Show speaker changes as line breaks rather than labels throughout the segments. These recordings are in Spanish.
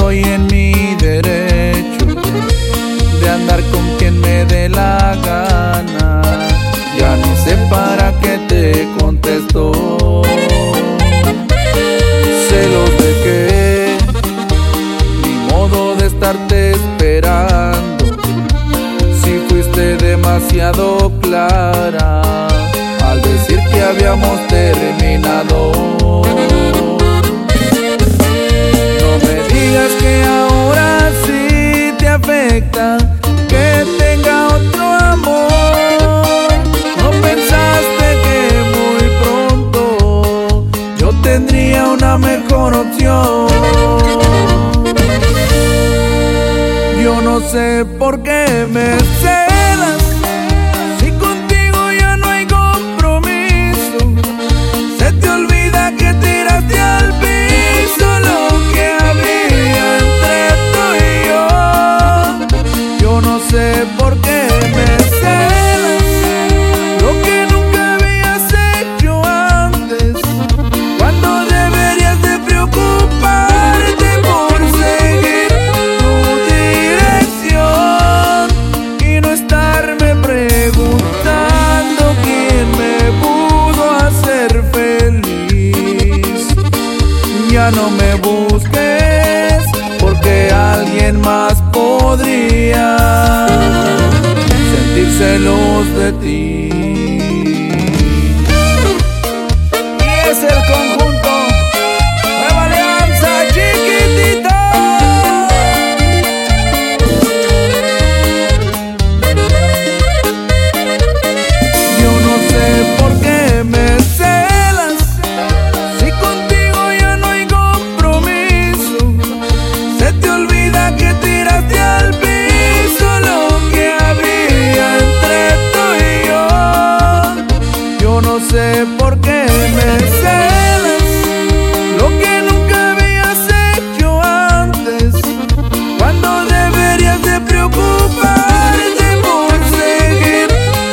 estoy en mi derecho de andar con quien me dé la gana. Ya ni sé para qué te contesto. Se lo dejé, mi modo de estarte esperando. Si fuiste demasiado clara al decir que habíamos terminado. La mejor opción. Yo no sé por qué me celas si contigo ya no hay compromiso. Se te olvida que tiraste al piso lo que había entre tú y yo. Yo no sé por qué me celas Ya no me busques porque alguien más podría sentir celos de ti. no sé por qué me celas lo que nunca habías hecho antes. Cuando deberías de preocuparte por seguir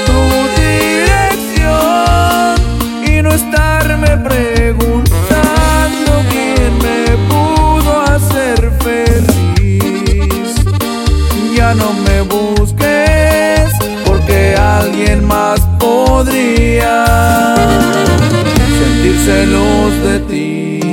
tu dirección y no estarme preguntando quién me pudo hacer feliz. Ya no me busques porque alguien más podría celos de ti.